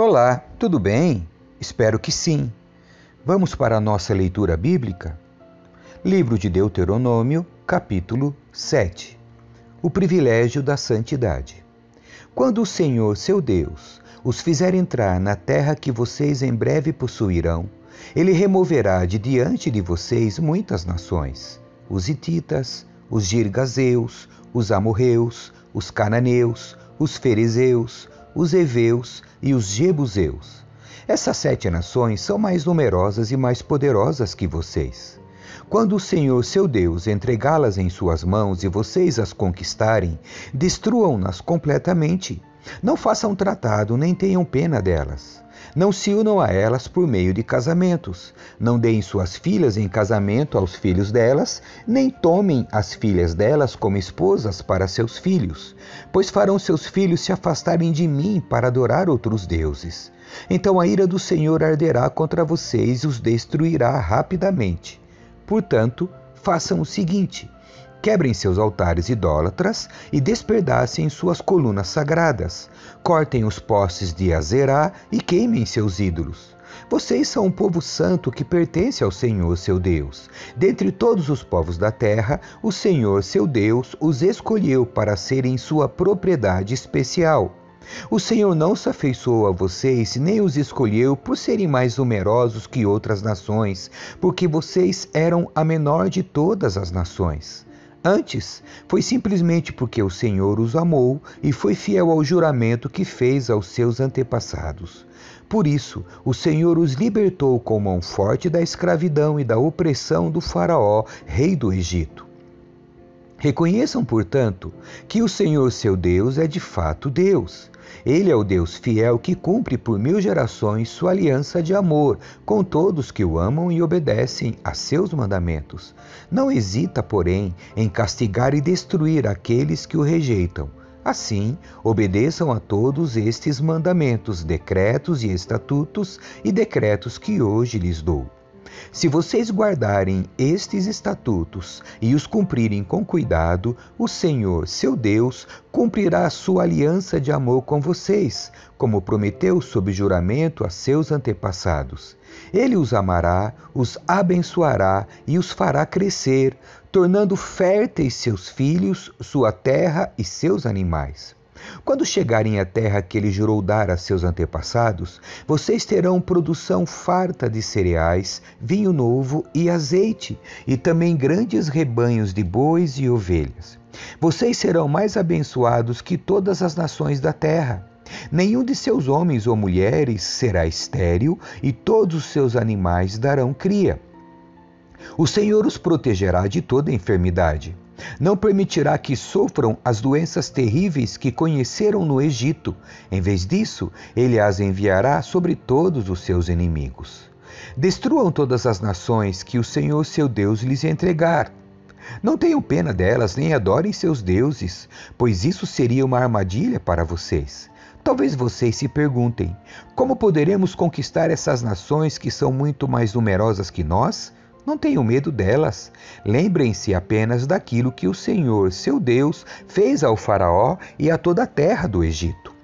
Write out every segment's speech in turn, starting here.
Olá, tudo bem? Espero que sim. Vamos para a nossa leitura bíblica? Livro de Deuteronômio, capítulo 7 O privilégio da santidade. Quando o Senhor, seu Deus, os fizer entrar na terra que vocês em breve possuirão, ele removerá de diante de vocês muitas nações: os Hititas, os Girgazeus, os Amorreus, os Cananeus, os Fariseus, os Eveus e os Jebuseus. Essas sete nações são mais numerosas e mais poderosas que vocês. Quando o Senhor seu Deus entregá-las em suas mãos e vocês as conquistarem, destruam-nas completamente. Não façam tratado nem tenham pena delas. Não se unam a elas por meio de casamentos. Não deem suas filhas em casamento aos filhos delas, nem tomem as filhas delas como esposas para seus filhos, pois farão seus filhos se afastarem de mim para adorar outros deuses. Então a ira do Senhor arderá contra vocês e os destruirá rapidamente. Portanto, façam o seguinte: Quebrem seus altares idólatras e desperdacem suas colunas sagradas. Cortem os postes de Azerá e queimem seus ídolos. Vocês são um povo santo que pertence ao Senhor seu Deus. Dentre todos os povos da terra, o Senhor seu Deus os escolheu para serem sua propriedade especial. O Senhor não se afeiçoou a vocês, nem os escolheu por serem mais numerosos que outras nações, porque vocês eram a menor de todas as nações. Antes, foi simplesmente porque o Senhor os amou e foi fiel ao juramento que fez aos seus antepassados. Por isso, o Senhor os libertou com mão forte da escravidão e da opressão do Faraó, rei do Egito. Reconheçam, portanto, que o Senhor seu Deus é de fato Deus. Ele é o Deus fiel que cumpre por mil gerações sua aliança de amor com todos que o amam e obedecem a seus mandamentos. Não hesita, porém, em castigar e destruir aqueles que o rejeitam. Assim, obedeçam a todos estes mandamentos, decretos e estatutos e decretos que hoje lhes dou. Se vocês guardarem estes estatutos e os cumprirem com cuidado, o Senhor, seu Deus, cumprirá a sua aliança de amor com vocês, como prometeu sob juramento a seus antepassados. Ele os amará, os abençoará e os fará crescer, tornando férteis seus filhos, sua terra e seus animais. Quando chegarem à terra que ele jurou dar a seus antepassados, vocês terão produção farta de cereais, vinho novo e azeite, e também grandes rebanhos de bois e ovelhas. Vocês serão mais abençoados que todas as nações da terra. Nenhum de seus homens ou mulheres será estéril, e todos os seus animais darão cria. O Senhor os protegerá de toda enfermidade. Não permitirá que sofram as doenças terríveis que conheceram no Egito. Em vez disso, ele as enviará sobre todos os seus inimigos. Destruam todas as nações que o Senhor seu Deus lhes entregar. Não tenham pena delas, nem adorem seus deuses, pois isso seria uma armadilha para vocês. Talvez vocês se perguntem: como poderemos conquistar essas nações que são muito mais numerosas que nós? Não tenham medo delas. Lembrem-se apenas daquilo que o Senhor, seu Deus, fez ao Faraó e a toda a terra do Egito.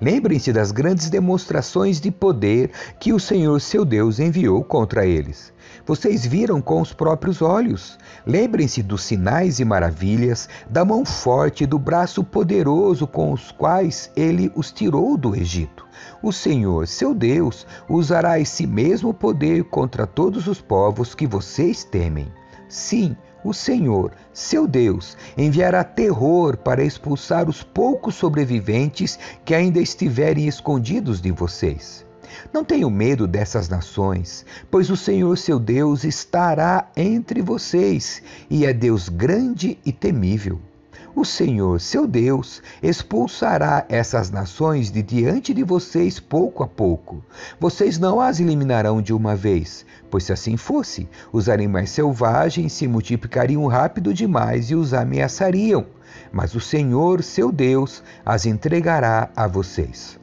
Lembrem-se das grandes demonstrações de poder que o Senhor, seu Deus, enviou contra eles. Vocês viram com os próprios olhos. Lembrem-se dos sinais e maravilhas, da mão forte e do braço poderoso com os quais ele os tirou do Egito. O Senhor, seu Deus, usará esse mesmo poder contra todos os povos que vocês temem. Sim, o Senhor, seu Deus, enviará terror para expulsar os poucos sobreviventes que ainda estiverem escondidos de vocês. Não tenham medo dessas nações, pois o Senhor seu Deus estará entre vocês e é Deus grande e temível. O Senhor, seu Deus, expulsará essas nações de diante de vocês pouco a pouco. Vocês não as eliminarão de uma vez, pois se assim fosse, os animais selvagens se multiplicariam rápido demais e os ameaçariam. Mas o Senhor, seu Deus, as entregará a vocês.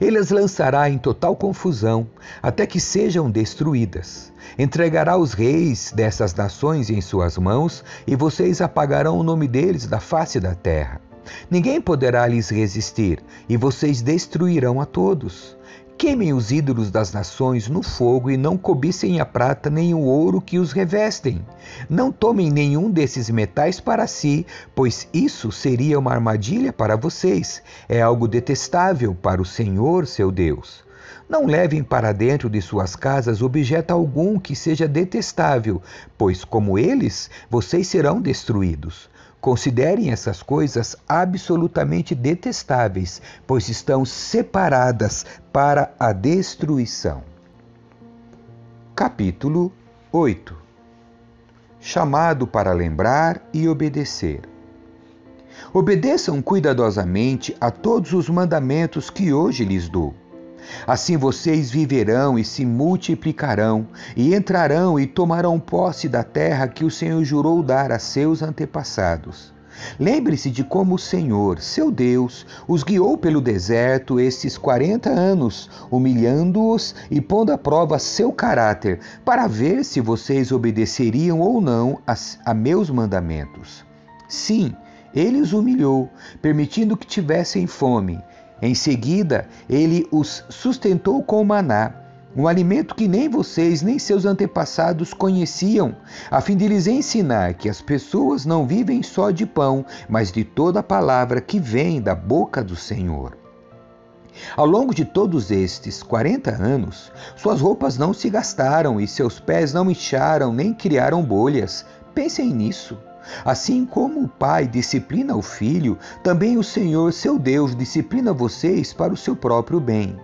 Ele as lançará em total confusão, até que sejam destruídas. Entregará os reis dessas nações em suas mãos, e vocês apagarão o nome deles da face da terra. Ninguém poderá lhes resistir, e vocês destruirão a todos. Queimem os ídolos das nações no fogo e não cobicem a prata nem o ouro que os revestem. Não tomem nenhum desses metais para si, pois isso seria uma armadilha para vocês. É algo detestável para o Senhor, seu Deus. Não levem para dentro de suas casas objeto algum que seja detestável, pois, como eles, vocês serão destruídos. Considerem essas coisas absolutamente detestáveis, pois estão separadas para a destruição. Capítulo 8 Chamado para lembrar e obedecer. Obedeçam cuidadosamente a todos os mandamentos que hoje lhes dou Assim vocês viverão e se multiplicarão, e entrarão e tomarão posse da terra que o Senhor jurou dar a seus antepassados. Lembre-se de como o Senhor, seu Deus, os guiou pelo deserto estes quarenta anos, humilhando-os e pondo à prova seu caráter, para ver se vocês obedeceriam ou não a, a meus mandamentos. Sim, ele os humilhou, permitindo que tivessem fome em seguida, ele os sustentou com maná, um alimento que nem vocês nem seus antepassados conheciam, a fim de lhes ensinar que as pessoas não vivem só de pão, mas de toda a palavra que vem da boca do Senhor. Ao longo de todos estes 40 anos, suas roupas não se gastaram e seus pés não incharam nem criaram bolhas. Pensem nisso. Assim como o Pai disciplina o Filho, também o Senhor, seu Deus, disciplina vocês para o seu próprio bem.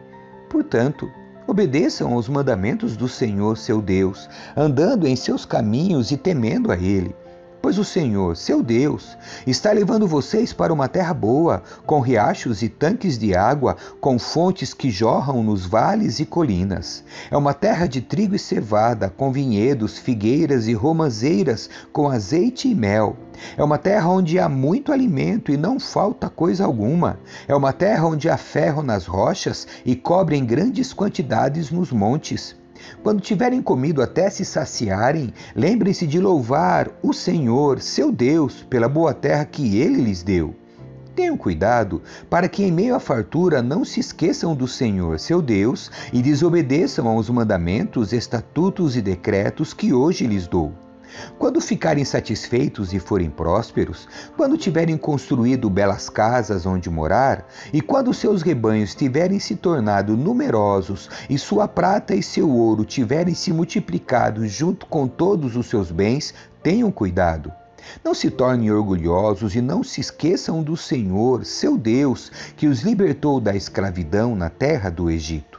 Portanto, obedeçam aos mandamentos do Senhor, seu Deus, andando em seus caminhos e temendo a Ele pois o Senhor, seu Deus, está levando vocês para uma terra boa, com riachos e tanques de água, com fontes que jorram nos vales e colinas. É uma terra de trigo e cevada, com vinhedos, figueiras e romazeiras, com azeite e mel. É uma terra onde há muito alimento e não falta coisa alguma. É uma terra onde há ferro nas rochas e cobre em grandes quantidades nos montes. Quando tiverem comido até se saciarem, lembrem-se de louvar o Senhor, seu Deus, pela boa terra que ele lhes deu. Tenham cuidado para que, em meio à fartura, não se esqueçam do Senhor, seu Deus, e desobedeçam aos mandamentos, estatutos e decretos que hoje lhes dou. Quando ficarem satisfeitos e forem prósperos, quando tiverem construído belas casas onde morar, e quando seus rebanhos tiverem se tornado numerosos, e sua prata e seu ouro tiverem se multiplicado junto com todos os seus bens, tenham cuidado. Não se tornem orgulhosos e não se esqueçam do Senhor, seu Deus, que os libertou da escravidão na terra do Egito.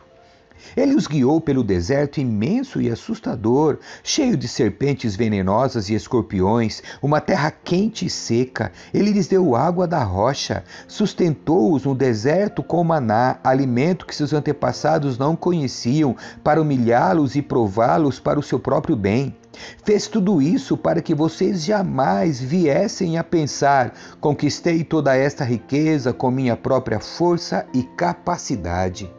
Ele os guiou pelo deserto imenso e assustador, cheio de serpentes venenosas e escorpiões, uma terra quente e seca. Ele lhes deu água da rocha, sustentou-os no deserto com maná, alimento que seus antepassados não conheciam, para humilhá-los e prová-los para o seu próprio bem. Fez tudo isso para que vocês jamais viessem a pensar: conquistei toda esta riqueza com minha própria força e capacidade.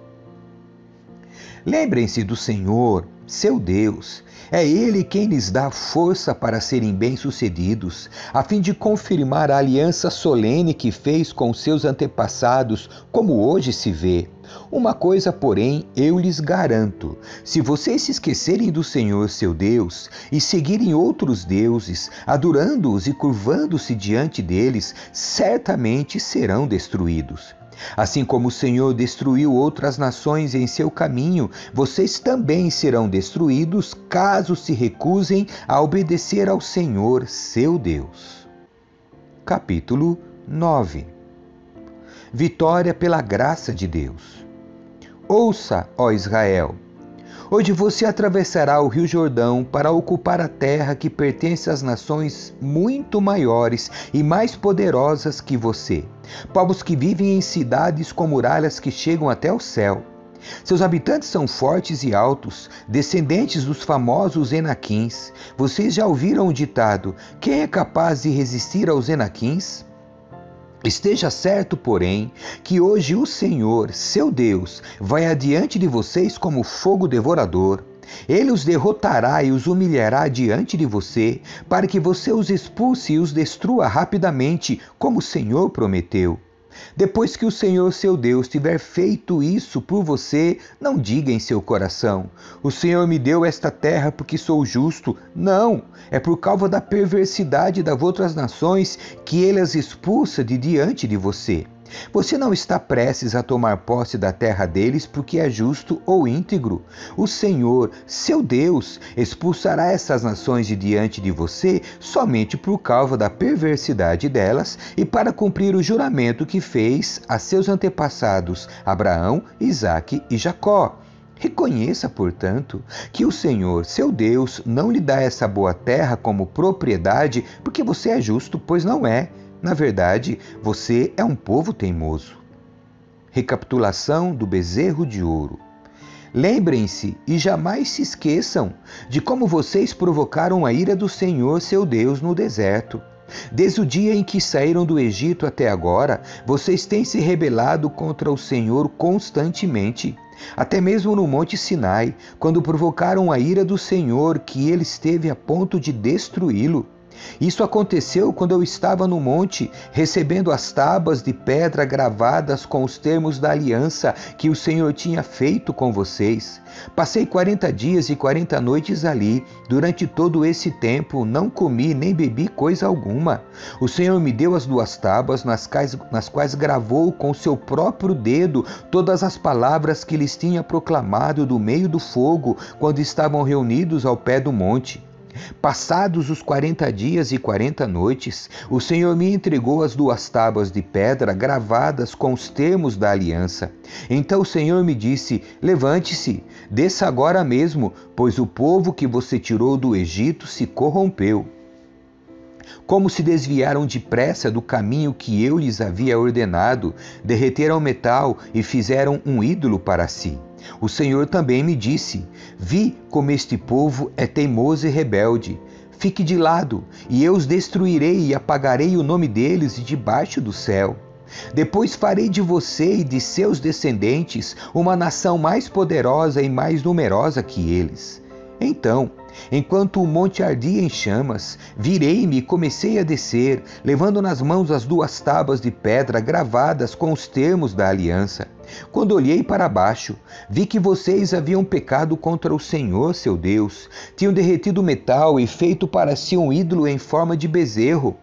Lembrem-se do Senhor, seu Deus. É Ele quem lhes dá força para serem bem-sucedidos, a fim de confirmar a aliança solene que fez com seus antepassados, como hoje se vê. Uma coisa, porém, eu lhes garanto: se vocês se esquecerem do Senhor seu Deus e seguirem outros deuses, adorando-os e curvando-se diante deles, certamente serão destruídos. Assim como o Senhor destruiu outras nações em seu caminho, vocês também serão destruídos caso se recusem a obedecer ao Senhor, seu Deus. Capítulo 9 Vitória pela graça de Deus. Ouça, ó Israel, Hoje você atravessará o Rio Jordão para ocupar a terra que pertence às nações muito maiores e mais poderosas que você, povos que vivem em cidades com muralhas que chegam até o céu. Seus habitantes são fortes e altos, descendentes dos famosos Enaquins. Vocês já ouviram o ditado: quem é capaz de resistir aos Enaquins? Esteja certo, porém, que hoje o Senhor, seu Deus, vai adiante de vocês como fogo devorador. Ele os derrotará e os humilhará diante de você, para que você os expulse e os destrua rapidamente, como o Senhor prometeu. Depois que o Senhor seu Deus tiver feito isso por você, não diga em seu coração: O Senhor me deu esta terra porque sou justo. Não, é por causa da perversidade das outras nações que ele as expulsa de diante de você. Você não está prestes a tomar posse da terra deles porque é justo ou íntegro. O Senhor, seu Deus, expulsará essas nações de diante de você somente por causa da perversidade delas e para cumprir o juramento que fez a seus antepassados Abraão, Isaque e Jacó. Reconheça, portanto, que o Senhor, seu Deus, não lhe dá essa boa terra como propriedade porque você é justo, pois não é na verdade, você é um povo teimoso. Recapitulação do bezerro de ouro. Lembrem-se e jamais se esqueçam de como vocês provocaram a ira do Senhor, seu Deus, no deserto. Desde o dia em que saíram do Egito até agora, vocês têm se rebelado contra o Senhor constantemente. Até mesmo no Monte Sinai, quando provocaram a ira do Senhor, que ele esteve a ponto de destruí-lo. Isso aconteceu quando eu estava no monte, recebendo as tábuas de pedra gravadas com os termos da aliança que o Senhor tinha feito com vocês. Passei quarenta dias e quarenta noites ali. Durante todo esse tempo não comi nem bebi coisa alguma. O Senhor me deu as duas tábuas, nas quais, nas quais gravou com seu próprio dedo todas as palavras que lhes tinha proclamado do meio do fogo, quando estavam reunidos ao pé do monte. Passados os quarenta dias e quarenta noites, o Senhor me entregou as duas tábuas de pedra gravadas com os termos da aliança. Então o Senhor me disse: Levante-se, desça agora mesmo, pois o povo que você tirou do Egito se corrompeu como se desviaram depressa do caminho que eu lhes havia ordenado, derreteram metal e fizeram um ídolo para si. O Senhor também me disse: Vi como este povo é teimoso e rebelde. Fique de lado, e eu os destruirei e apagarei o nome deles de debaixo do céu. Depois farei de você e de seus descendentes uma nação mais poderosa e mais numerosa que eles. Então, enquanto o monte ardia em chamas, virei-me e comecei a descer, levando nas mãos as duas tábuas de pedra gravadas com os termos da aliança. Quando olhei para baixo, vi que vocês haviam pecado contra o Senhor, seu Deus, tinham derretido metal e feito para si um ídolo em forma de bezerro,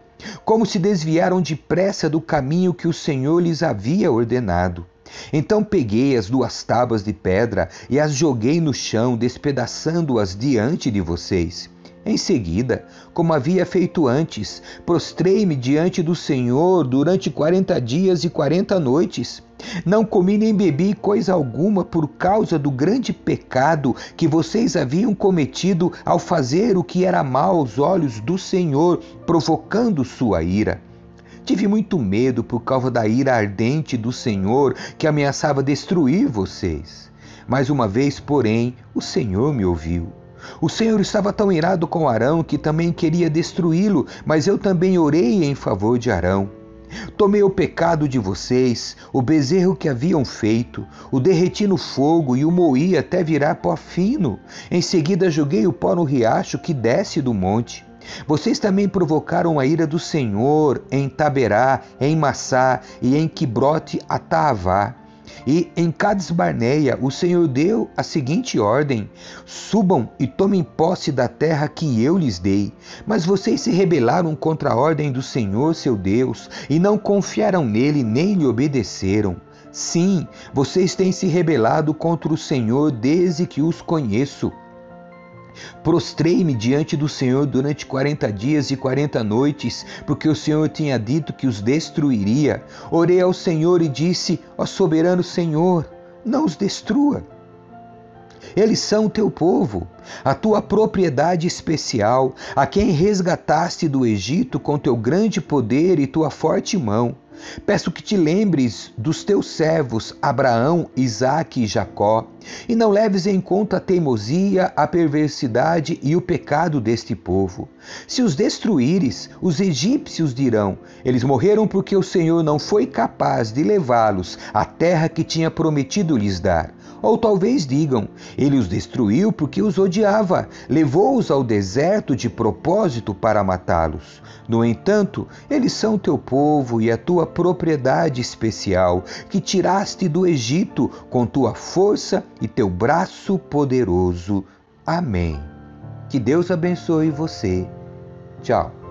como se desviaram depressa do caminho que o Senhor lhes havia ordenado. Então peguei as duas tábuas de pedra e as joguei no chão, despedaçando-as diante de vocês. Em seguida, como havia feito antes, prostrei-me diante do Senhor durante quarenta dias e quarenta noites. Não comi nem bebi coisa alguma por causa do grande pecado que vocês haviam cometido ao fazer o que era mal aos olhos do Senhor, provocando sua ira. Tive muito medo por causa da ira ardente do Senhor que ameaçava destruir vocês. Mais uma vez, porém, o Senhor me ouviu. O Senhor estava tão irado com Arão que também queria destruí-lo, mas eu também orei em favor de Arão. Tomei o pecado de vocês, o bezerro que haviam feito, o derreti no fogo e o moí até virar pó fino. Em seguida joguei o pó no riacho que desce do monte. Vocês também provocaram a ira do Senhor em Taberá, em Massá e em Quibrote Ataavá. E em Cades Barneia o Senhor deu a seguinte ordem: Subam e tomem posse da terra que eu lhes dei. Mas vocês se rebelaram contra a ordem do Senhor seu Deus e não confiaram nele nem lhe obedeceram. Sim, vocês têm se rebelado contra o Senhor desde que os conheço. Prostrei-me diante do Senhor durante quarenta dias e quarenta noites, porque o Senhor tinha dito que os destruiria. Orei ao Senhor e disse: Ó soberano Senhor, não os destrua. Eles são o teu povo, a tua propriedade especial, a quem resgataste do Egito com teu grande poder e tua forte mão. Peço que te lembres dos teus servos Abraão, Isaque e Jacó, e não leves em conta a teimosia, a perversidade e o pecado deste povo. Se os destruíres, os egípcios dirão: Eles morreram porque o Senhor não foi capaz de levá-los à terra que tinha prometido lhes dar. Ou talvez digam: Ele os destruiu porque os odiava, levou-os ao deserto de propósito para matá-los. No entanto, eles são teu povo e a tua propriedade especial, que tiraste do Egito com tua força e teu braço poderoso. Amém. Que Deus abençoe você. Tchau.